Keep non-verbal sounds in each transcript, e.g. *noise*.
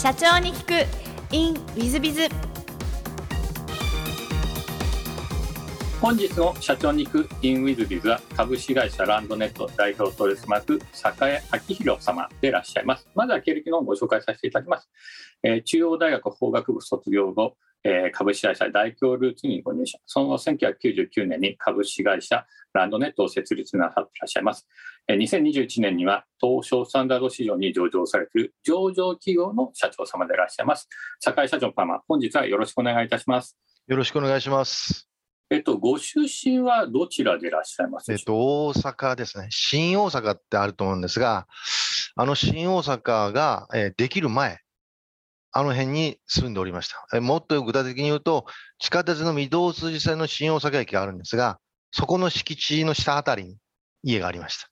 社長に聞く。In ウィズビズ本日の社長に行く in ウィズビズは株式会社ランドネット代表取締役栄明宏様でいらっしゃいます。まずは経歴のご紹介させていただきます、えー中央大学法学部卒業後、えー株式会社大京ルーツにご入社。その後1999年に株式会社ランドネットを設立なさっていらっしゃいます。えー2021年には東証スタンダード市場に上場されている上場企業の社長様でいらっしゃいます。栄社長様本日はよろしくお願いいたします。よろしくお願いします。えっと、ご出身はどちらでいらっしゃいますえっと、大阪ですね。新大阪ってあると思うんですが、あの新大阪が、えーできる前、あの辺に住んでおりました。えもっと具体的に言うと、地下鉄の御堂筋線の新大阪駅があるんですが、そこの敷地の下あたりに家がありました。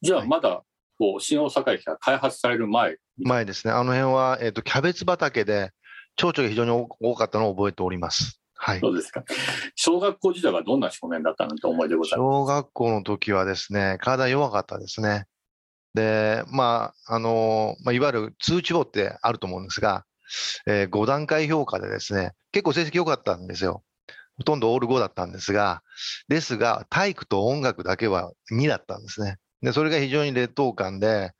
じゃあ、はいまだ、こう、新大阪駅が開発される前、前ですね。あの辺は、えっと、キャベツ畑で、蝶々が非常に多多かったのを覚えております。はい。どうですか。小学校時代はどんな少年だったのって思い出ございます小学校の時はですね、体弱かったですね。で、まあ、あの、まあ、いわゆる通知簿ってあると思うんですが、え5段階評価でですね、結構成績良かったんですよ。ほとんどオール5だったんですが、ですが、体育と音楽だけは2だったんですね。で、それが非常に劣等感で、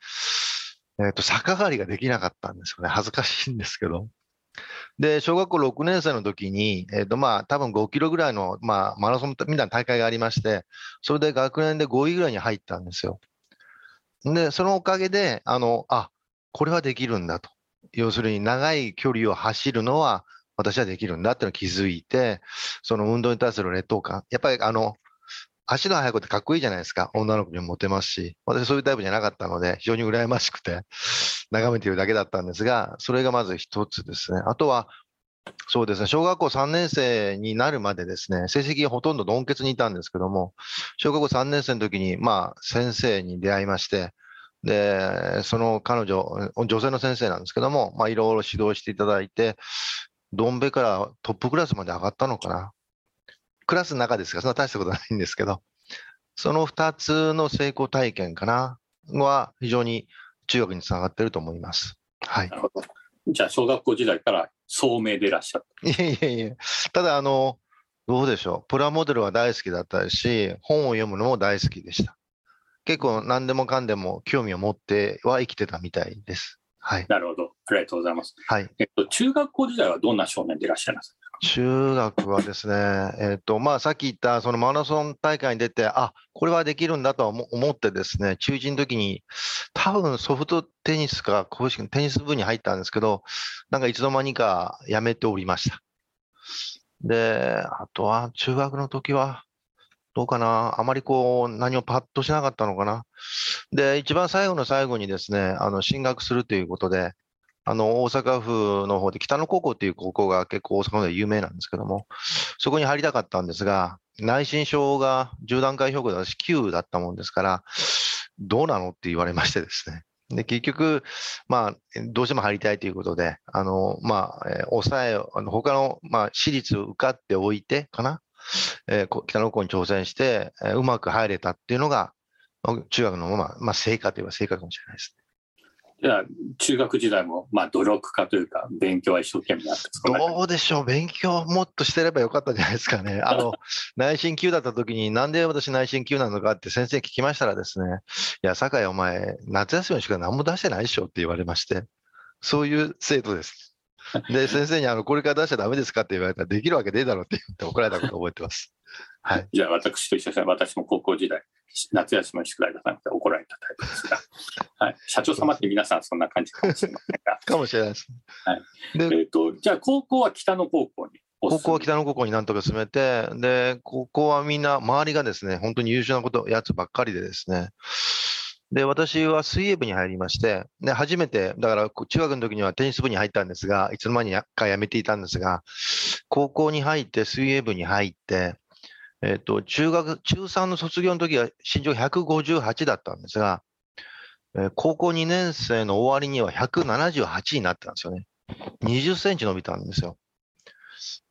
えっ、と、逆上がりができなかったんですよね。恥ずかしいんですけど。で、小学校6年生の時に、えっ、と、まあ、多分5キロぐらいの、まあ、マラソンみたいな大会がありまして、それで学年で5位ぐらいに入ったんですよ。で、そのおかげで、あの、あ、これはできるんだと。要するに長い距離を走るのは私はできるんだってのを気づいて、その運動に対する劣等感。やっぱりあの、足の速い子ってかっこいいじゃないですか。女の子にもモテますし。私そういうタイプじゃなかったので、非常に羨ましくて、眺めているだけだったんですが、それがまず一つですね。あとは、そうですね、小学校3年生になるまでですね、成績がほとんど鈍欠にいたんですけども、小学校3年生の時に、まあ、先生に出会いまして、で、その彼女、女性の先生なんですけども、まあ、いろいろ指導していただいて、ドンベからトップクラスまで上がったのかな。クラスの中ですが、そんな大したことないんですけど、その2つの成功体験かな、は非常に中学につながっていると思います。はい。じゃあ、小学校時代から聡明でいらっしゃる。いえいえいえ。ただ、あの、どうでしょう。プラモデルは大好きだったし、本を読むのも大好きでした。結構何でもかんでも興味を持っては生きてたみたいです。はい。なるほど。ありがとうございます。はい。えっと、中学校時代はどんな少年でいらっしゃいます？中学はですね、えっ、と、まあ、さっき言ったそのマラソン大会に出て、あ、これはできるんだと思ってですね、中1の時に、多分ソフトテニスか公式のテニス部に入ったんですけど、なんかいつの間にかやめておりました。で、あとは中学の時は、どうかな、あまりこう、何もパッとしなかったのかな。で、一番最後の最後にですね、あの、進学するということで、あの、大阪府の方で北野高校っていう高校が結構大阪で有名なんですけども、そこに入りたかったんですが、内申書が10段階評価で私9だったもんですから、どうなのって言われましてですね。で、結局、まあ、どうしても入りたいということで、あの、まあ、えー抑え、あの他の、まあ、私立受かっておいてかな、えー北野高校に挑戦して、えーうまく入れたっていうのが、中学の、まあ、まあ、成果といえば成果かもしれないです。じ中学時代も、まあ、努力家というか、勉強は一生懸命やってどうでしょう、勉強もっとしてればよかったんじゃないですかね。*laughs* あの、内申級だった時に、なんで私内申級なのかって先生に聞きましたらですね、いや、酒井お前、夏休みしか何も出してないでしょって言われまして、そういう生徒です。で、先生に、あの、これから出しちゃダメですかって言われたら、できるわけねえだろって言って怒られたことを覚えてます。はい。じゃあ、私と一緒で。私も高校時代、夏休みの宿題出さなくて怒られたタイプですが、*laughs* はい。社長様って皆さんそんな感じかもしれませんが、*laughs* かもしれないです。はいで、えっと、じゃあ、高校は北野高校にお高。校は北野高校になんとか進めて、で、高校はみんな、周りがですね、本当に優秀なこと、やつばっかりでですね、で、私は水泳部に入りまして、で、初めて、だから、中学の時にはテニス部に入ったんですが、いつの間にか辞めていたんですが、高校に入って水泳部に入って、えっと、中学、中3の卒業の時は身長158だったんですが、えー高校2年生の終わりには178になったんですよね。20センチ伸びたんですよ。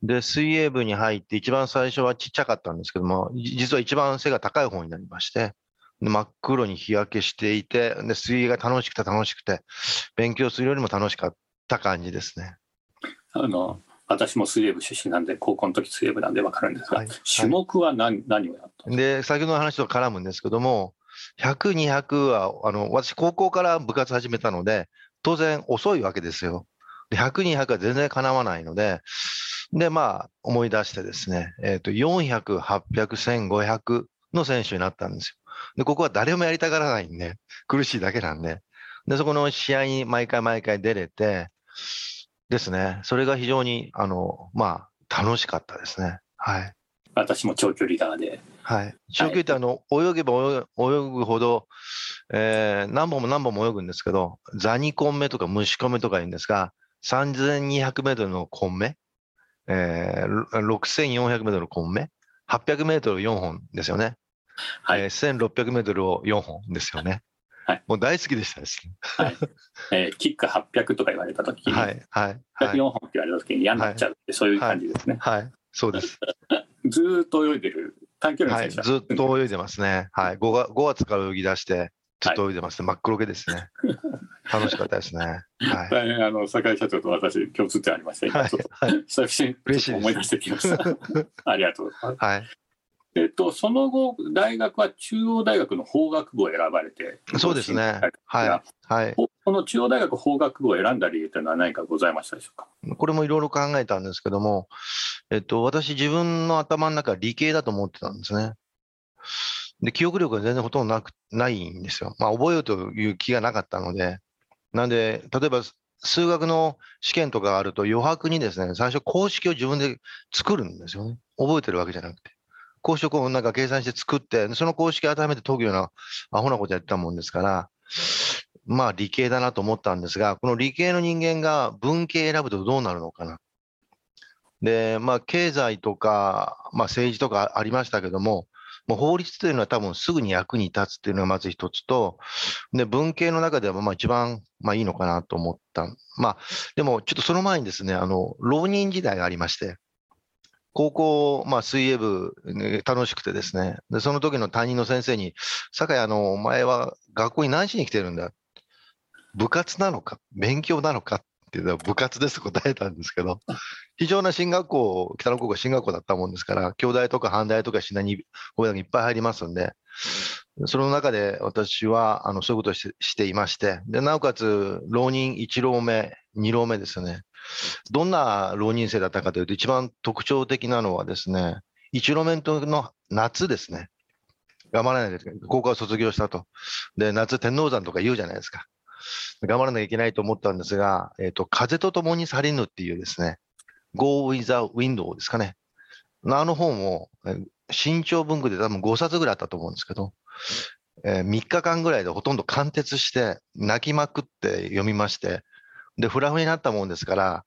で、水泳部に入って一番最初はちっちゃかったんですけども、実は一番背が高い方になりまして、真っ黒に日焼けしていて、で、水泳が楽しくて楽しくて、勉強するよりも楽しかった感じですね。あの私も水泳部出身なんで高校の時水泳部なんで分かるんですが、はい種目は何,、何をやったので、先ほどの話と絡むんですけども、100、200は、あの、私高校から部活始めたので、当然遅いわけですよ。で100、200は全然かなわないので、で、まあ、思い出してですね、えっ、と、400、800、1500の選手になったんですよ。で、ここは誰もやりたがらないんで、苦しいだけなんで。で、そこの試合に毎回毎回出れて、ですね、それが非常に、あの、まあ、楽しかったですね。はい。私も長距離側ではい。長距離ってあの、泳げば泳ぐ泳ぐほど、えー何本も何本も泳ぐんですけど、ザニコン目とか虫コン目とか言うんですが、3200メートルのコン目、えー、6400メートルのコン目、800メートル4本ですよね。はいえー1600メートルを4本ですよね。はいもう大好きでしたですね。えーキック800とか言われた時に、はい、はい、はい。104本って言われた時に嫌になっちゃうって、そういう感じですね、はい、そうです。*laughs* ずーっと泳いでる短距離はい、の選手は、ずっと泳いでますね。はい、5, 月5月から泳ぎ出して、ずっと泳いでますね。真っ黒けですね。楽しかったですね。はい。*laughs* 大変あの酒井社長と私共通点ありまして、今はい久々に嬉しい思い出してきました。*laughs* ありがとうございます。はい。えっと、その後、大学は中央大学の法学部を選ばれて、そうですね。はい。はい。ここの中央大学法学部を選んだ理由というのは何かございましたでしょうか？これもいろいろ考えたんですけども、えっと、私自分の頭の中は理系だと思ってたんですね。で、記憶力が全然ほとんどなく、ないんですよ。まあ、覚えようという気がなかったので。なんで、例えば、数学の試験とかあると余白にですね、最初公式を自分で作るんですよね。覚えてるわけじゃなくて。公式をなんか計算して作って、その公式を改めて解くようなアホなことやってたもんですから、まあ理系だなと思ったんですが、この理系の人間が文系選ぶとどうなるのかな。で、まあ経済とか、まあ政治とかありましたけども、もう法律というのは多分すぐに役に立つっていうのがまず一つと、で、文系の中ではまあ一番まあいいのかなと思った。まあ、でもちょっとその前にですね、あの、浪人時代がありまして、高校、まあ水泳部、楽しくてですね、で、その時の担任の先生に、酒井、あの、お前は学校に何しに来てるんだ？部活なのか？勉強なのか？っていうのは部活ですと答えたんですけど、非常な進学校、北野高校進学校だったもんですから、京大とか阪大とかシナに、こういうのがいっぱい入りますんで、その中で私は、あの、そういうことをしてしていまして、で、なおかつ、浪人1浪目、2浪目ですね。どんな浪人生だったかというと、一番特徴的なのはですね、1浪目の夏ですね。頑張らないといけない。高校を卒業したと。で、夏天王山とか言うじゃないですか。頑張らなきゃいけないと思ったんですが、えっ、と、風と共に去りぬっていうですね、Go with the Window ですかね。あの本を、新潮文庫で多分5冊ぐらいあったと思うんですけど、えー3日間ぐらいでほとんど貫徹して、泣きまくって読みまして、で、フラフになったもんですから、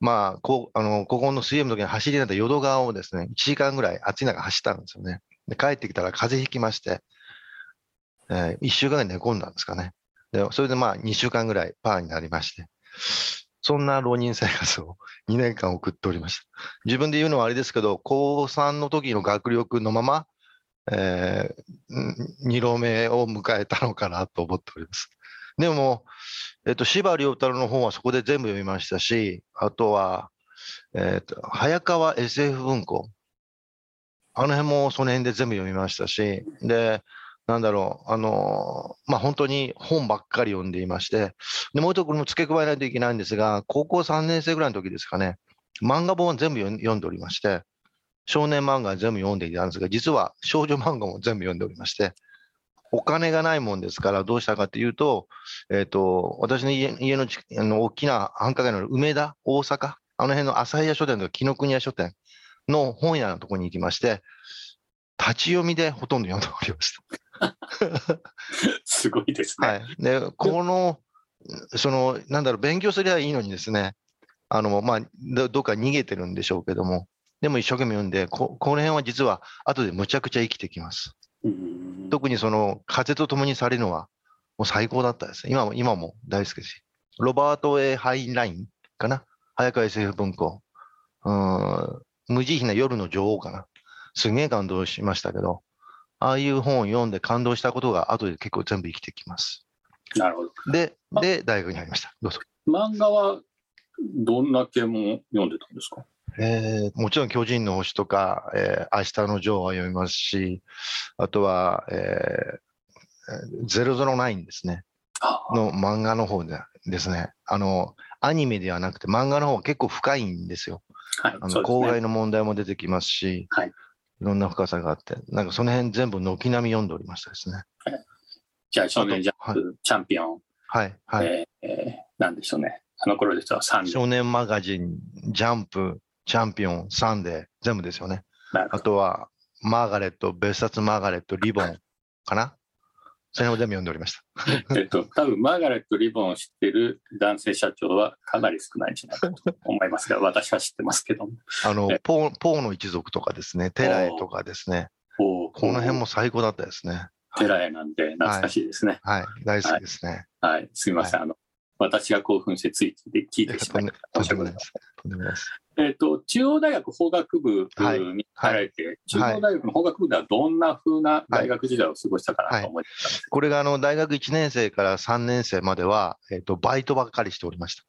まあ、こ、あの、ここの水泳部の時に走りになった淀川をですね、1時間ぐらい暑い中走ったんですよね。で、帰ってきたら風邪ひきまして、え1週間ぐらい寝込んだんですかね。で、それでまあ2週間ぐらいパーになりまして、そんな浪人生活を *laughs* 2年間送っておりました。自分で言うのはあれですけど、高3の時の学力のまま、えー、2浪目を迎えたのかなと思っております。でも、えっと、司馬遼太郎の本はそこで全部読みましたし、あとは、えっと、早川 SF 文庫。あの辺もその辺で全部読みましたし、で、なんだろう、あのまあ、本当に本ばっかり読んでいまして、で、もう一つこれも付け加えないといけないんですが、高校3年生ぐらいの時ですかね、漫画本は全部読読んでおりまして、少年漫画は全部読んでいたんですが、実は少女漫画も全部読んでおりまして、お金がないもんですから、どうしたかというと、えっ、と、私の家家のちあの大きな繁華街の梅田、大阪、あの辺の朝日屋書店とか紀ノ国屋書店の本屋のところに行きまして、立ち読みでほとんど読んでおりました。*laughs* すごいですね。はい。で、この、その、なんだろう、勉強すればいいのにですね、あの、まあ、どどっか逃げてるんでしょうけども、でも一生懸命読んで、ここの辺は実は後でむちゃくちゃ生きてきます。うん特にその、風と共に去りぬは、もう最高だったです。今も、今も大好きですし。ロバート・ A・ハインラインかな？早川 SF 文庫。うーん、無慈悲な夜の女王かな？すげえ感動しましたけど、ああいう本を読んで感動したことが後で結構全部生きてきます。なるほど。で、で、大学に入りました。どうぞ。漫画はどんな系も読んでたんですか？えーもちろん巨人の星とか、えー明日のジョーは読みますし、あとは、えー、009ですね。あの漫画の方でですね。あの、アニメではなくて漫画の方が結構深いんですよ。はいあの、公害の問題も出てきますし、はいいろんな深さがあって、なんかその辺全部軒並み読んでおりましたですね。じゃあ、少年ジャンあプ、チャンピオン、はい、はい。えーえーなんでしょうね。あの頃ですと3少年マガジン、ジャンプ、チャンピオン、サンデー、全部ですよね。あとは、マーガレット、別冊マーガレット、リボンかな？それを全部読んでおりました。えっと、多分マーガレット・リボンを知ってる男性社長はかなり少ないんじゃないかと思いますが、私は知ってますけども。あのえ、ポー、ポーの一族とかですね、テラエとかですね、この辺も最高だったですね。テラエなんで懐かしいですね。はい、大好きですね。はい、すみません。あの、私が興奮してついつい聞いてしまいとんでとんでもないです。とんでもないです。えっ、と、中央大学法学部はい。に入られて、中央大学の法学部ではどんな風な大学時代を過ごしたかなと思いました、これがあの大学1年生から3年生までは、えっとバイトばっかりしておりました。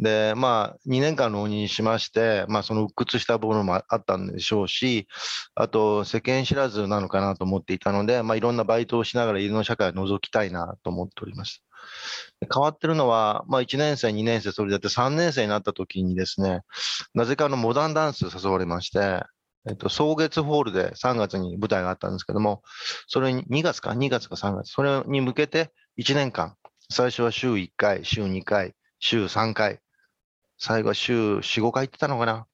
で、まあ、2年間浪人しまして、まあ、その鬱屈した部分もあったんでしょうし、あと、世間知らずなのかなと思っていたので、まあ、いろんなバイトをしながら、家の社会を覗きたいなと思っておりました。で変わってるのは、まあ、1年生、2年生、それだって3年生になった時にですね、なぜかのモダンダンス誘われまして、えっと、草月ホールで3月に舞台があったんですけども、それに2月か、2月か3月、それに向けて1年間、最初は週1回、週2回、週3回、最後は週4、5回行ってたのかな、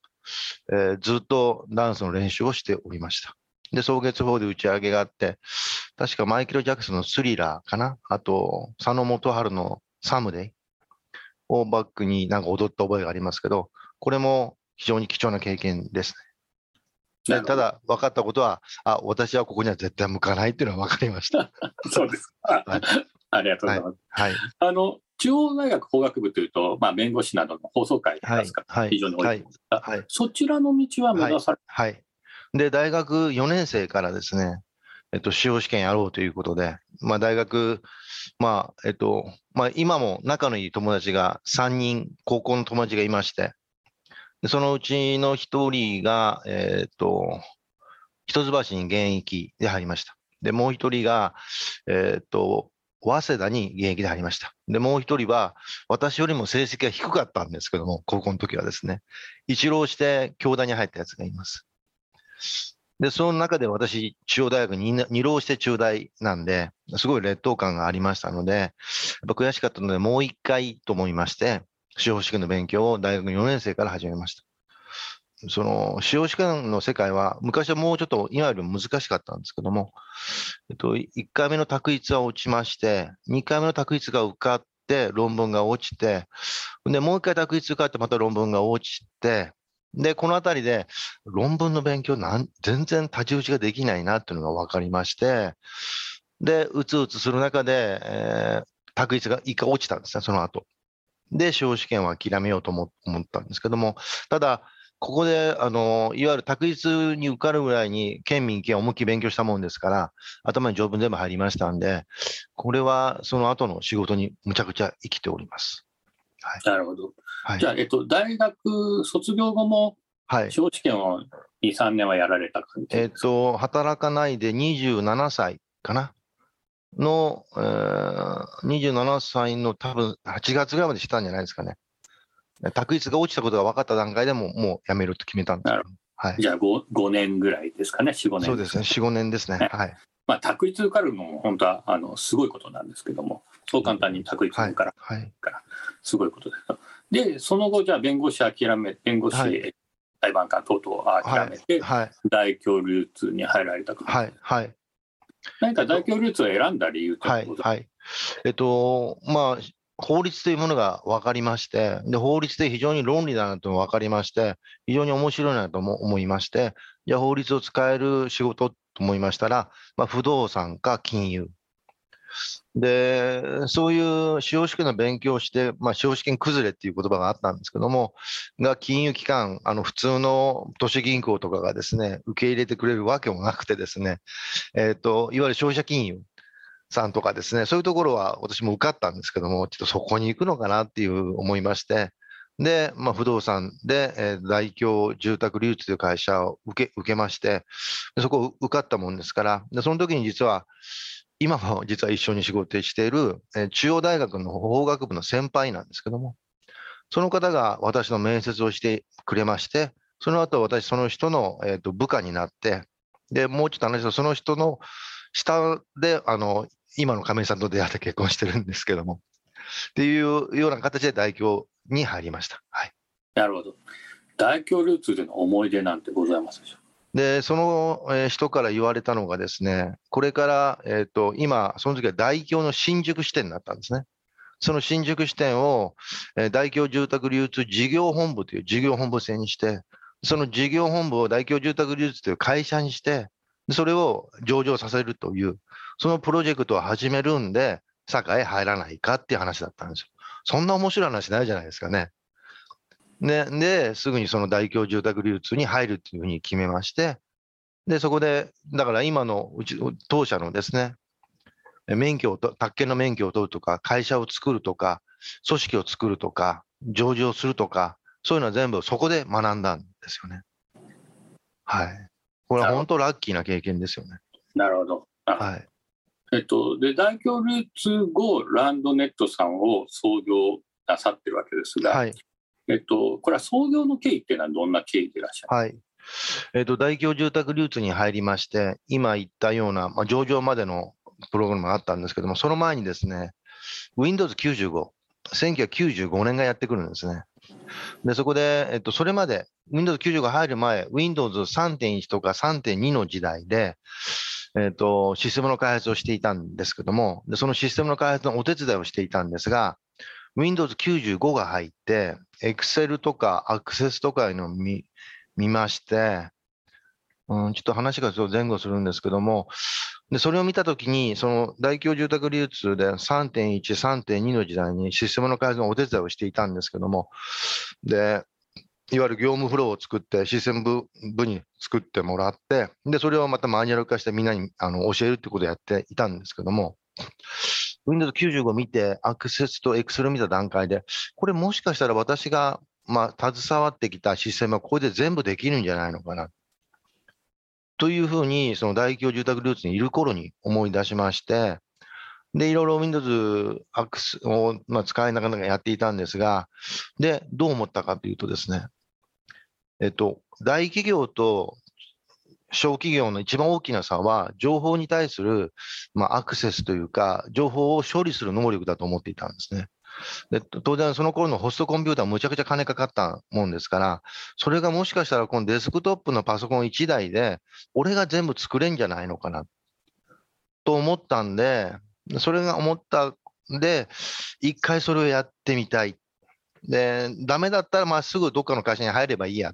えーずっとダンスの練習をしておりました。で、草月ホールで打ち上げがあって、確かマイケル・ジャクソンのスリラーかな、あと、佐野元春のサムデイをバックになんか踊った覚えがありますけど、これも非常に貴重な経験ですね。ただ、分かったことは、あ、私はここには絶対向かないっていうのは分かりました。*laughs* そうですか。はいありがとうございます。はい。あの、中央大学法学部というと、まあ、弁護士などの放送会はいですか、。はい。非常に多いと思うんですが、はい。そちらの道は目指され、はい。で、大学4年生からですね、えっと、司法試験やろうということで、まあ、大学、まあ、えっと、まあ、今も仲のいい友達が3人、高校の友達がいまして、でそのうちの1人が、えっと、一橋に現役で入りました。で、もう1人が、えっと、早稲田に現役で入りました。で、もう1人は、私よりも成績が低かったんですけども、高校の時はですね、一浪して京大に入ったやつがいます。で、その中で私、中央大学に二浪して中大なんで、すごい劣等感がありましたので、やっぱ悔しかったので、もう一回と思いまして、司法試験の勉強を大学4年生から始めました。その、司法試験の世界は、昔はもうちょっと今よりも難しかったんですけども、えっと、1回目の択一は落ちまして、2回目の択一が受かって、論文が落ちて、で、もう一回択一受かって、また論文が落ちて、で、このあたりで、論文の勉強なん、全然太刀打ちができないなっていうのが分かりまして、で、うつうつする中で、えー、択一が一回落ちたんですね、その後。で、司法試験は諦めようと思ったんですけども、ただ、ここで、あの、いわゆる択一に受かるぐらいに、県民権を思いっきり勉強したもんですから、頭に条文全部入りましたんで、これはその後の仕事にむちゃくちゃ生きております。なるほど。はいじゃ。あ、えっと、大学卒業後も、はい。司法試験を2、3年はやられた感じえっ、と、働かないで27歳かな？の、えー、27歳の多分8月ぐらいまでしたんじゃないですかね。択一が落ちたことが分かった段階でももう辞めると決めたんではい。じゃあ 5, 5年ぐらいですかね、4、5年。そうですね、4、5年ですね。ねはい。まあ、択一受かるのも本当はあのすごいことなんですけども、そう簡単に択一受からはい。すごいことです。で、その後、じゃあ弁護士諦め、弁護士、はい裁判官等々諦めて、はい。大教流通に入られたか、はい。はい。何か大教流通を選んだ理由とはいいうこ。とはい。えっと、まあ、法律というものが分かりまして、で、法律で非常に論理だなと分かりまして、非常に面白いなとも思いまして、じゃあ法律を使える仕事と思いましたら、まあ、不動産か金融。で、そういう司法試験の勉強をして、まあ、司法試験崩れっていう言葉があったんですけども、が金融機関、あの、普通の都市銀行とかがですね、受け入れてくれるわけもなくてですね、えっ、と、いわゆる消費者金融。さんとかですね、そういうところは私も受かったんですけども、ちょっとそこに行くのかなっていう思いまして、で、まあ、不動産で、えー、大京住宅流通という会社を受け受けましてそこを受かったもんですからでその時に実は今も実は一緒に仕事している、え、中央大学の法学部の先輩なんですけどもその方が私の面接をしてくれましてその後私その人の、えーと、部下になってでもうちょっと話すとその人の下であの今の亀井さんと出会って結婚してるんですけどもっていうような形で大京に入りました。はい、なるほど。大京ルーツでの思い出なんてございますでしょうで、その、人から言われたのがですね、これから、えっ、ー、と、今、その時は大京の新宿支店になったんですね。その新宿支店を、えー、大京住宅流通事業本部という事業本部制にして、その事業本部を大京住宅流通という会社にして、それを上場させるという、そのプロジェクトを始めるんで、坂へ入らないかっていう話だったんですよ。そんな面白い話ないじゃないですかね。で、ですぐにその大京住宅流通に入るっていうふうに決めまして、で、そこで、だから今のうち、当社のですね、免許をと、宅建の免許を取るとか、会社を作るとか、組織を作るとか、上場するとか、そういうのは全部そこで学んだんですよね。はい。これは本当ラッキーな経験ですよね。なるほど。はい。えっと、で大京ルーツ後、ランドネットさんを創業なさってるわけですが、はい、えっと、これは創業の経緯っていうのはどんな経緯でいらっしゃる、はいえっと、大京住宅流通に入りまして、今言ったような、まあ、上場までのプログラムがあったんですけども、その前にですね、Windows95、1995年がやってくるんですね。で、そこで、えっと、それまで、Windows95 が入る前、Windows3.1 とか3.2の時代で、えっ、ー、と、システムの開発をしていたんですけども、でそのシステムの開発のお手伝いをしていたんですが、Windows 95が入って、Excel とか Access とかいうのを見見まして、うん、ちょっと話がちょっと前後するんですけども、でそれを見たときに、その大規模住宅流通で3.1、3.2の時代にシステムの開発のお手伝いをしていたんですけども、で、いわゆる業務フローを作って、システム部部に作ってもらって、で、それをまたマニュアル化してみんなにあの教えるってことをやっていたんですけども、Windows 95見て、アクセスと Excel 見た段階で、これもしかしたら私が、まあ、携わってきたシステムはこれで全部できるんじゃないのかな。というふうに、その大企業住宅ルーツにいる頃に思い出しまして、で、いろいろ Windows アクスを、まあ、使いながらやっていたんですが、で、どう思ったかというとですね、えっと、大企業と小企業の一番大きな差は、情報に対する、まあ、アクセスというか、情報を処理する能力だと思っていたんですね。で当然、その頃のホストコンピューターむちゃくちゃ金かかったもんですから、それがもしかしたらこのデスクトップのパソコン1台で、俺が全部作れんじゃないのかな、と思ったんで、それが思ったんで、一回それをやってみたい。で、ダメだったらまっすぐどっかの会社に入ればいいや。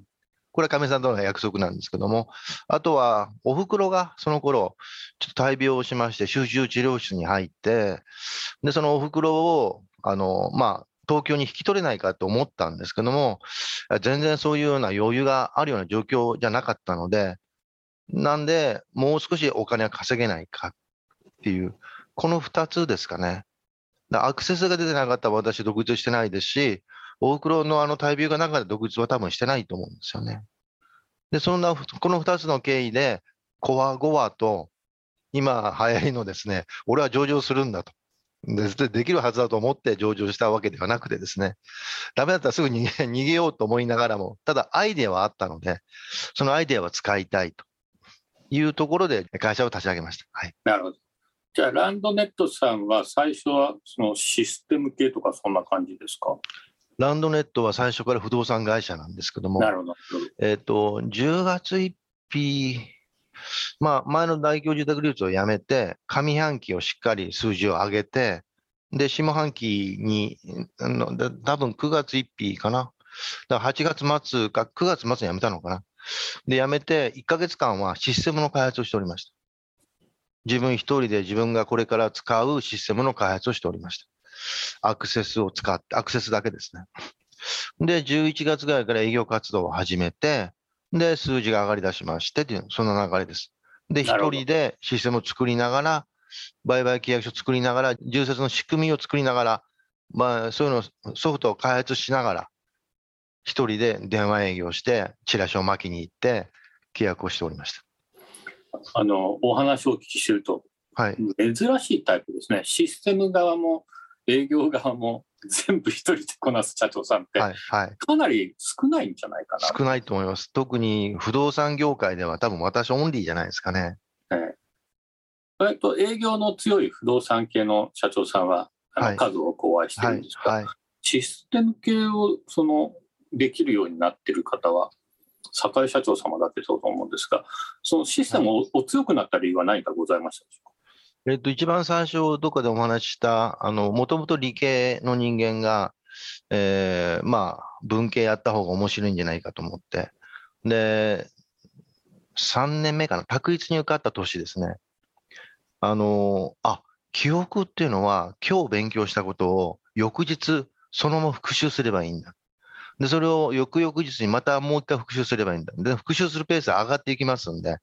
これは亀さんとの約束なんですけども、あとは、お袋がその頃、ちょっと大病をしまして、集中治療室に入って、で、そのお袋を、あの、まあ、東京に引き取れないかと思ったんですけども、全然そういうような余裕があるような状況じゃなかったので、なんで、もう少しお金は稼げないかっていう、この2つですかね。アクセスが出てなかったら私独立してないですし、大黒のあの大病が中で独立は多分してないと思うんですよね。で、そんな、この2つの経緯で、コアゴアと、今流行りのですね、俺は上場するんだと。でできるはずだと思って上場したわけではなくてですね、ダメだったらすぐ逃げ *laughs* 逃げようと思いながらも、ただアイデアはあったので、そのアイデアは使いたいというところで会社を立ち上げました。はい、なるほど。じゃあ、ランドネットさんは最初はそのシステム系とかそんな感じですか？ランドネットは最初から不動産会社なんですけども、なるほどえっ、ー、と、10月1日、まあ、前の大規模住宅流通をやめて、上半期をしっかり数字を上げて、で、下半期に、あの多分9月1日かな。だから8月末か、9月末に辞めたのかな。で、辞めて、1ヶ月間はシステムの開発をしておりました。自分一人で自分がこれから使うシステムの開発をしておりました。アクセスを使って、アクセスだけですね。で、11月ぐらいから営業活動を始めて、で、数字が上がり出しましてっていう、その流れです。で、一人でシステムを作りながら、売買契約書を作りながら、重説の仕組みを作りながら、まあ、そういうのソフトを開発しながら、一人で電話営業して、チラシを巻きに行って、契約をしておりましあのお話をお聞きしてるとた。はい。珍しいタイプですね。システム側も営業側も全部一人でこなす社長さんって、はい。はい。かなり少ないんじゃないかな。少ないと思います。特に不動産業界では多分私オンリーじゃないですかね。えっと、営業の強い不動産系の社長さんは、はい数多くお会いしてはいるんです。が、はい。システム系をそのできるようになってる方は、堺社長様だけそうと思うんですが、そのシステムをお強くなった理由は何かございましたでしょうえっと、一番最初、どっかでお話しした、あの、もともと理系の人間が、えーまあ、文系やった方が面白いんじゃないかと思って。で、3年目かな、確実に受かった年ですね。あの、あ、記憶っていうのは、今日勉強したことを翌日、そのまま復習すればいいんだ。で、それを翌々日にまたもう一回復習すればいいんだ。で、復習するペースが上がっていきますんで、っ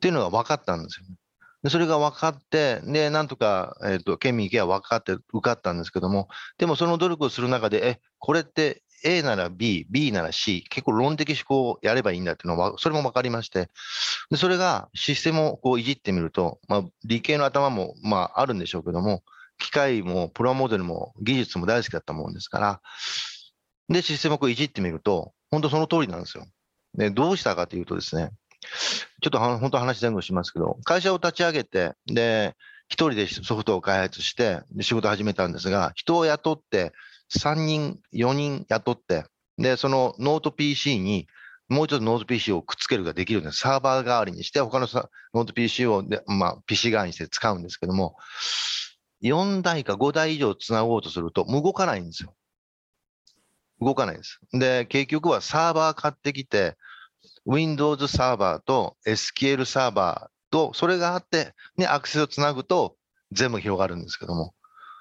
ていうのが分かったんですよね。でそれが分かって、で、なんとか、えっ、と、県民行けば分かって受かったんですけども、でもその努力をする中で、え、これって A なら B、B なら C、結構論的思考をやればいいんだっていうのは、それも分かりまして、でそれがシステムをこういじってみると、まあ、理系の頭も、まあ、あるんでしょうけども、機械もプロモデルも技術も大好きだったもんですから、で、システムをこういじってみると、本当その通りなんですよ。で、どうしたかというとですね、ちょっと本当話前後しますけど、会社を立ち上げて、で、一人でソフトを開発して、で仕事始めたんですが、人を雇って、3人、4人雇って、で、そのノート PC に、もう一つノート PC をくっつけるができるんです。サーバー代わりにして、他のさノート PC をで、まあ、PC 代わりにして使うんですけども、4台か5台以上つなごうとすると、動かないんですよ。動かないです。で、結局はサーバー買ってきて、Windows サーバーと SQL サーバーと、それがあって、ね、アクセスをつなぐと全部広がるんですけども。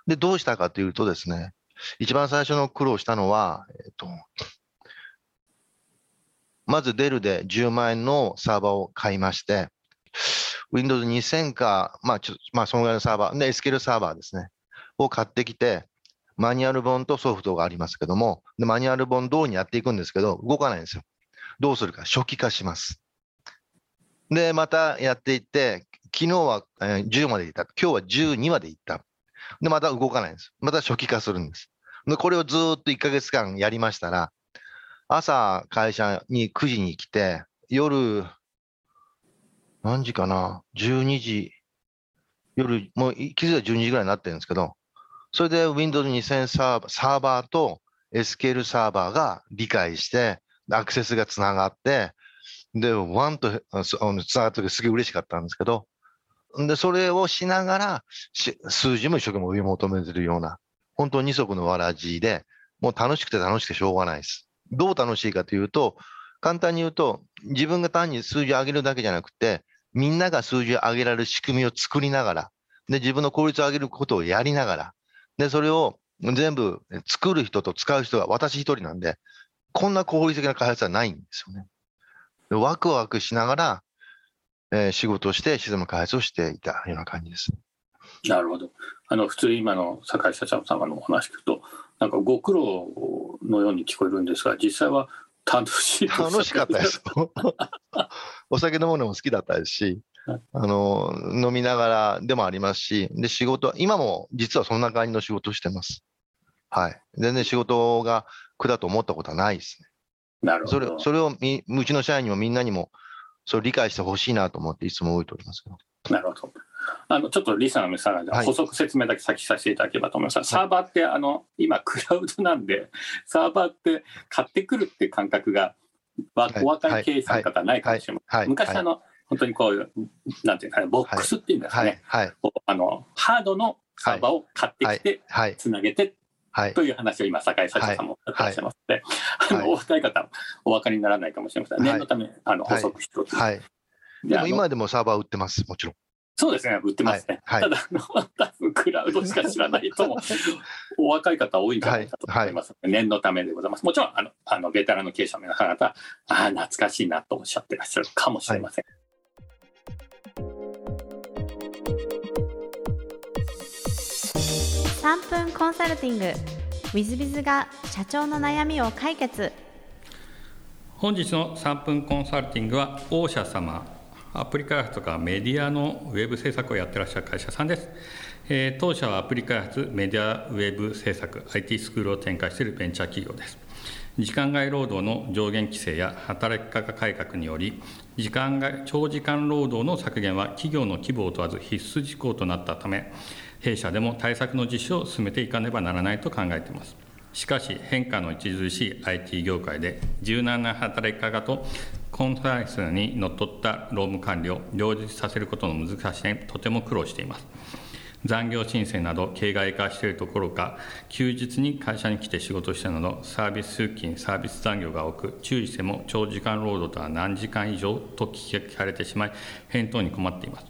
で、どうしたかというとですね、一番最初の苦労したのは、えっと、まずデルで10万円のサーバーを買いまして、Windows 2000か、まあ、ちょまあ、そのぐらいのサーバー、で、SQL サーバーですね、を買ってきて、マニュアル本とソフトがありますけども、でマニュアル本通りにやっていくんですけど、動かないんですよ。どうするか、初期化します。で、またやっていって、昨日は10までいった。今日は12までいった。で、また動かないんです。また初期化するんです。で、これをずっと1ヶ月間やりましたら、朝会社に9時に来て、夜、何時かな ?12 時、夜、もう気づいたら12時ぐらいになってるんですけど、それで Windows 2000サーバーサーバーと SQL サーバーが理解して、アクセスがつながって、で、ワンとつながった時すげえ嬉しかったんですけど、で、それをしながら、し数字も一生懸命追い求めてるような、本当二足のわらじで、もう楽しくて楽しくてしょうがないです。どう楽しいかというと、簡単に言うと、自分が単に数字を上げるだけじゃなくて、みんなが数字を上げられる仕組みを作りながら、で、自分の効率を上げることをやりながら、で、それを全部作る人と使う人が私一人なんで、こんな効率的な開発はないんですよね。でワクワクしながら、えー仕事をしてシステム開発をしていたような感じです。なるほど。あの普通今の酒井社長様のお話聞くと、なんかご苦労のように聞こえるんですが、実際は楽しい楽しかったです。*laughs* お酒飲むのも好きだったですしはい、あの、飲みながらでもありますし、で、仕事、今も実はそんな感じの仕事をしてます。はい。全然仕事が苦だと思ったことはないですね。それなるほど。それをみうちの社員にもみんなにも、それを理解してほしいなと思っていつも動いておりますけど。なるほど。あのちょっとリサの皆さんがはい補足説明だけ先させていただければと思います。サーバーってあの今クラウドなんで、*laughs* サーバーって買ってくるっていう感覚がわはいお若い経営者の方はないかもしれません。はい。昔あの、本当にこういうなんていうかねボックスっていうんですかはいね。。あのハードのサーバーを買ってきてはい。つなげてはい。という話を今酒井社長さんもおっしゃってらっしゃいますので、あはいのお若い方はお分かりにならないかもしれません。はい念のためあの補はい足一つ。はい。でも今でもサーバー売ってます。もちろん。そうですね、売ってますね。はいはいただ多分クラウドしか知らないとも、*laughs* お若い方多いんじゃないかと思いますので、念のためでございます。もちろん、あの、あのベテランの経営者の皆さん方、ああ、懐かしいなとおっしゃってらっしゃるかもしれません。3分コンサルティング w i z b i z が社長の悩みを解決本日の3分コンサルティングは、大社様、アプリ開発とかメディアのウェブ制作をやってらっしゃる会社さんです。えー、当社はアプリ開発、メディアウェブ制作、IT スクールを展開しているベンチャー企業です。時間外労働の上限規制や働き方改革により、時間外長時間労働の削減は企業の規模を問わず必須事項となったため、弊社でも対策の実施を進めていかねばならないと考えています。しかし、変化の著しい IT 業界で、柔軟な働き方とコンプライアンスにのっとった労務管理を両立させることの難しさにとても苦労しています。残業申請など形骸化しているところか、休日に会社に来て仕事したなど、サービス出勤、サービス残業が多く、注意しても長時間労働とは何時間以上と聞かれてしまい、返答に困っています。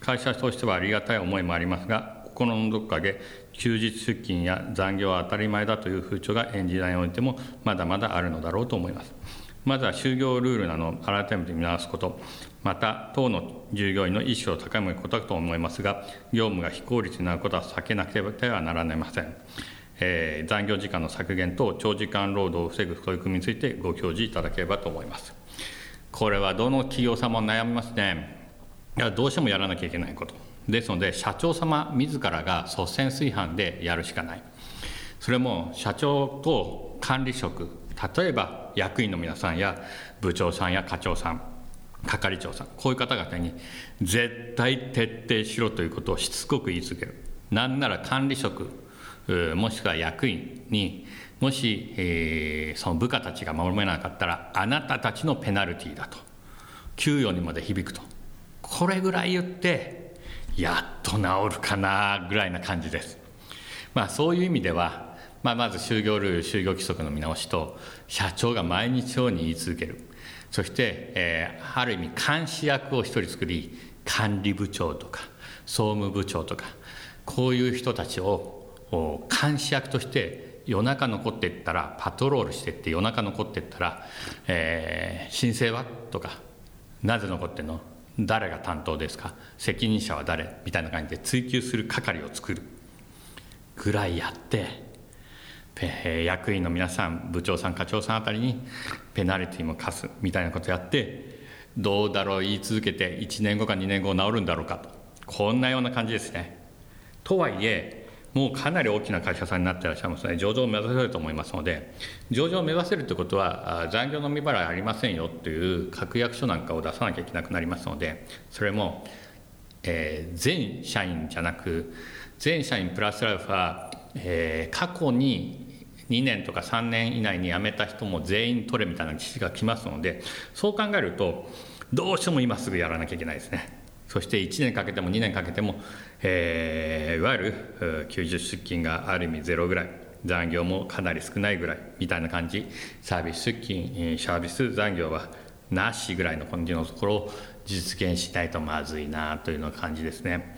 会社としてはありがたい思いもありますが、心のどこかで休日出勤や残業は当たり前だという風潮が演じらにおいてもまだまだあるのだろうと思います。まずは就業ルールなどを改めて見直すこと、また党の従業員の意識を高めることだと思いますが、業務が非効率になることは避けなければならません。えー、残業時間の削減と長時間労働を防ぐ取り組みについてご教示いただければと思います。これはどの企業様も悩みますね。いやどうしてもやらなきゃいけないこと。ですので、社長様自らが率先炊飯でやるしかない。それも社長と管理職、例えば役員の皆さんや部長さんや課長さん、係長さん、こういう方々に絶対徹底しろということをしつこく言い続ける。なんなら管理職、もしくは役員に、もし、えー、その部下たちが守れなかったら、あなたたちのペナルティーだと。給与にまで響くと。これぐらい言って、やっと治るかなぐらいな感じです。まあ、そういう意味では、まあ、まず就業ルール、就業規則の見直しと、社長が毎日ように言い続ける、そして、えー、ある意味、監視役を一人作り、管理部長とか、総務部長とか、こういう人たちを監視役として、夜中残っていったら、パトロールしていって、夜中残っていったら、えー、申請は？とか、なぜ残ってんの？誰が担当ですか？責任者は誰？みたいな感じで追及する係を作る。ぐらいやって役員の皆さん部長さん課長さんあたりにペナルティも課すみたいなことやってどうだろう言い続けて1年後か2年後治るんだろうかと。こんなような感じですね。とはいえもうかなり大きな会社さんになってらっしゃいますので、上場を目指せると思いますので、上場を目指せるということは、残業の未払いありませんよという確約書なんかを出さなきゃいけなくなりますので、それも、えー、全社員じゃなく、全社員プラスアルファ、えー、過去に2年とか3年以内に辞めた人も全員取れみたいな指示が来ますので、そう考えると、どうしても今すぐやらなきゃいけないですね。そして1年かけても2年かけても、えー、いわゆる90出勤がある意味ゼロぐらい残業もかなり少ないぐらいみたいな感じサービス出勤サービス残業はなしぐらいの感じのところを実現しないとまずいなというの感じですね。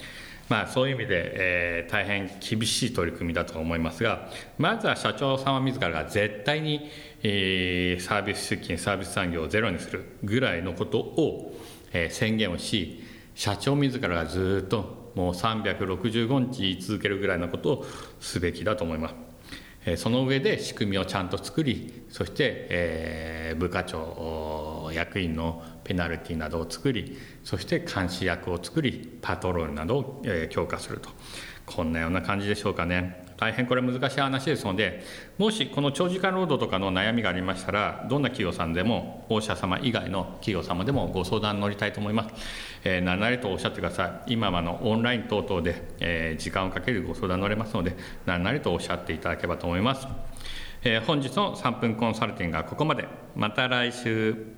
まあ、そういう意味で、えー、大変厳しい取り組みだと思いますが、まずは社長様自らが絶対に、えー、サービス出勤、サービス産業をゼロにするぐらいのことを、えー、宣言をし、社長自らがずっともう365日続けるぐらいのことをすべきだと思います。その上で仕組みをちゃんと作り、そして、えー、部課長、役員のペナルティなどを作り、そして監視役を作り、パトロールなどを、え、強化すると。こんなような感じでしょうかね。大変これ難しい話ですので、もしこの長時間労働とかの悩みがありましたら、どんな企業さんでも、放社様以外の企業様でもご相談乗りたいと思います。えー、何なりとおっしゃってください。今はのオンライン等々で、えー、時間をかけるご相談乗れますので、何なりとおっしゃっていただければと思います。えー、本日の3分コンサルティングはここまで。また来週。